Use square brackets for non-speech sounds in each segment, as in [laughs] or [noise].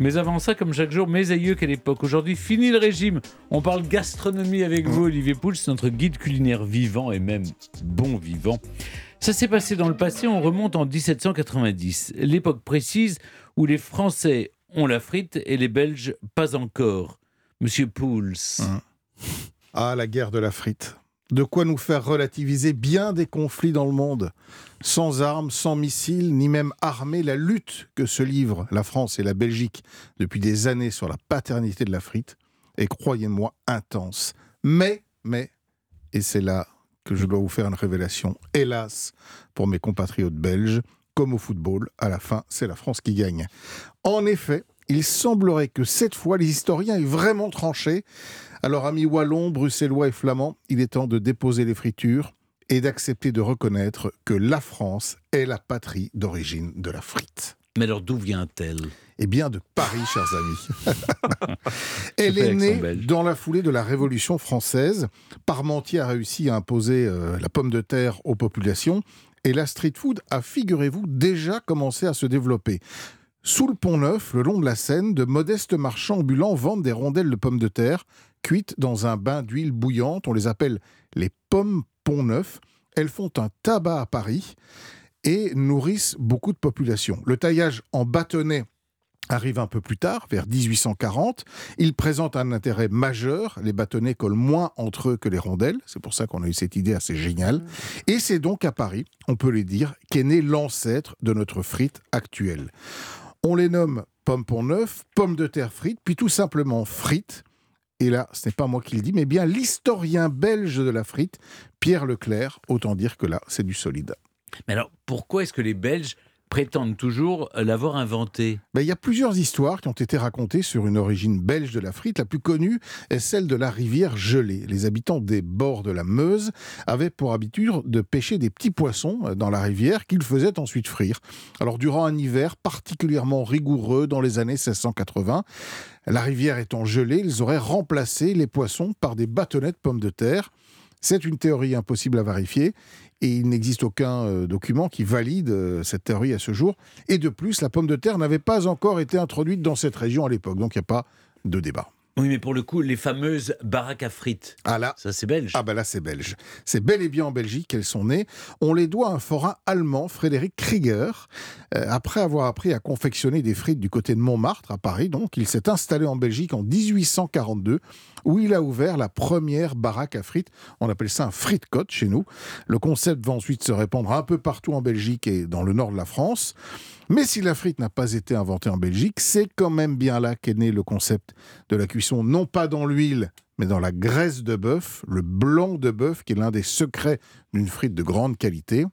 Mais avant ça, comme chaque jour, mes aïeux, quelle époque. Aujourd'hui, fini le régime. On parle gastronomie avec vous, Olivier Pouls, notre guide culinaire vivant et même bon vivant. Ça s'est passé dans le passé, on remonte en 1790, l'époque précise où les Français ont la frite et les Belges pas encore. Monsieur Pouls. Ah, la guerre de la frite. De quoi nous faire relativiser bien des conflits dans le monde. Sans armes, sans missiles, ni même armés, la lutte que se livrent la France et la Belgique depuis des années sur la paternité de la frite est, croyez-moi, intense. Mais, mais, et c'est là que je dois vous faire une révélation, hélas, pour mes compatriotes belges, comme au football, à la fin, c'est la France qui gagne. En effet, il semblerait que cette fois, les historiens aient vraiment tranché. Alors, amis wallons, bruxellois et flamands, il est temps de déposer les fritures et d'accepter de reconnaître que la France est la patrie d'origine de la frite. Mais alors d'où vient-elle? Eh bien de Paris, chers amis. [laughs] Elle est née dans la foulée de la Révolution française. Parmentier a réussi à imposer euh, la pomme de terre aux populations et la street food a, figurez-vous, déjà commencé à se développer. Sous le pont Neuf, le long de la Seine, de modestes marchands ambulants vendent des rondelles de pommes de terre cuites dans un bain d'huile bouillante. On les appelle les pommes Pont Neuf. Elles font un tabac à Paris et nourrissent beaucoup de populations. Le taillage en bâtonnet arrive un peu plus tard, vers 1840. Il présente un intérêt majeur. Les bâtonnets collent moins entre eux que les rondelles. C'est pour ça qu'on a eu cette idée assez géniale. Et c'est donc à Paris, on peut le dire, qu'est né l'ancêtre de notre frite actuelle. On les nomme pommes pont neuf, pommes de terre frites, puis tout simplement frites. Et là, ce n'est pas moi qui le dis, mais bien l'historien belge de la frite, Pierre Leclerc. Autant dire que là, c'est du solide. Mais alors, pourquoi est-ce que les Belges prétendent toujours l'avoir inventé Il y a plusieurs histoires qui ont été racontées sur une origine belge de la frite. La plus connue est celle de la rivière gelée. Les habitants des bords de la Meuse avaient pour habitude de pêcher des petits poissons dans la rivière qu'ils faisaient ensuite frire. Alors durant un hiver particulièrement rigoureux dans les années 1680, la rivière étant gelée, ils auraient remplacé les poissons par des bâtonnets de pommes de terre. C'est une théorie impossible à vérifier et il n'existe aucun euh, document qui valide euh, cette théorie à ce jour. Et de plus, la pomme de terre n'avait pas encore été introduite dans cette région à l'époque, donc il n'y a pas de débat. Oui, mais pour le coup, les fameuses baraques à frites. Ah là, ça c'est belge. Ah ben là c'est belge. C'est bel et bien en Belgique qu'elles sont nées. On les doit à un forain allemand, Frédéric Krieger. Euh, après avoir appris à confectionner des frites du côté de Montmartre, à Paris, donc, il s'est installé en Belgique en 1842, où il a ouvert la première baraque à frites. On appelle ça un frite-côte chez nous. Le concept va ensuite se répandre un peu partout en Belgique et dans le nord de la France. Mais si la frite n'a pas été inventée en Belgique, c'est quand même bien là qu'est né le concept de la cuisson, non pas dans l'huile, mais dans la graisse de bœuf, le blanc de bœuf, qui est l'un des secrets d'une frite de grande qualité.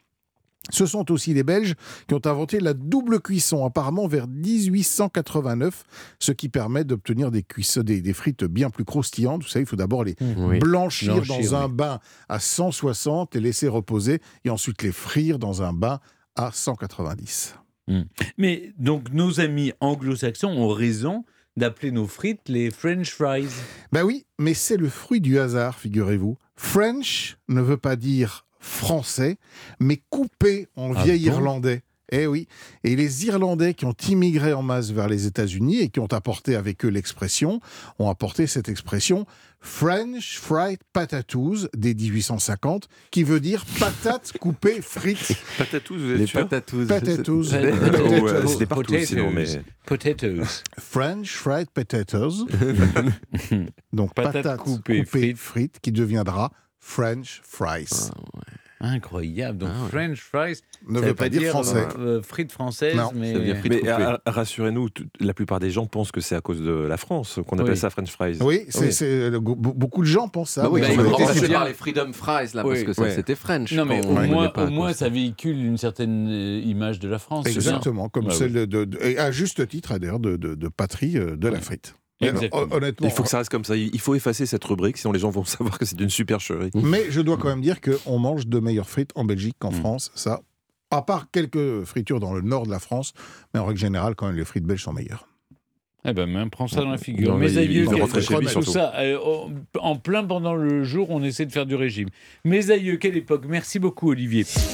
Ce sont aussi les Belges qui ont inventé la double cuisson, apparemment vers 1889, ce qui permet d'obtenir des, des, frites bien plus croustillantes. Vous savez, il faut d'abord les mmh. blanchir, dans un bain à 160, les laisser reposer, et ensuite les frire dans un bain à 190. Hmm. Mais donc nos amis anglo-saxons ont raison d'appeler nos frites les French fries. Ben oui, mais c'est le fruit du hasard, figurez-vous. French ne veut pas dire français, mais coupé en ah vieil irlandais. Eh oui. Et les Irlandais qui ont immigré en masse vers les États-Unis et qui ont apporté avec eux l'expression, ont apporté cette expression French Fried Potatoes des 1850, qui veut dire patates coupées frites. [laughs] Patatous, vous êtes les sûr Patatous. Patatous. C'était partout sinon, mais... Potatoes. French Fried Potatoes. [laughs] Donc patates, coupées, frites. qui deviendra French Fries. Ah, Incroyable. Donc ah French fries ne veut pas, dire, français. Euh, frites françaises, mais, mais euh, rassurez-nous, la plupart des gens pensent que c'est à cause de la France qu'on appelle ça French fries. Oui, c'est, beaucoup de gens pensent ça. Bah oui, on par les freedom fries là parce que c'était French. Non mais au moins, au moins ça véhicule une certaine euh, image de la France. Exactement, comme bah celle de, et à juste titre d'ailleurs de, de, patrie de la frite honnêtement, il faut que ça reste comme ça. Il faut effacer cette rubrique, sinon les gens vont [laughs] savoir que c'est une supercherie. Mais je dois quand même dire qu'on mange de meilleures frites en Belgique qu'en mm. France. Ça, à part quelques fritures dans le nord de la France, mais en règle générale, quand même, les frites belges sont meilleures. Eh ben, même, prends ça dans la figure. Mes aïeux, tout ça, euh, en plein pendant le jour, on essaie de faire du régime. Mes aïeux, quelle époque Merci beaucoup, Olivier.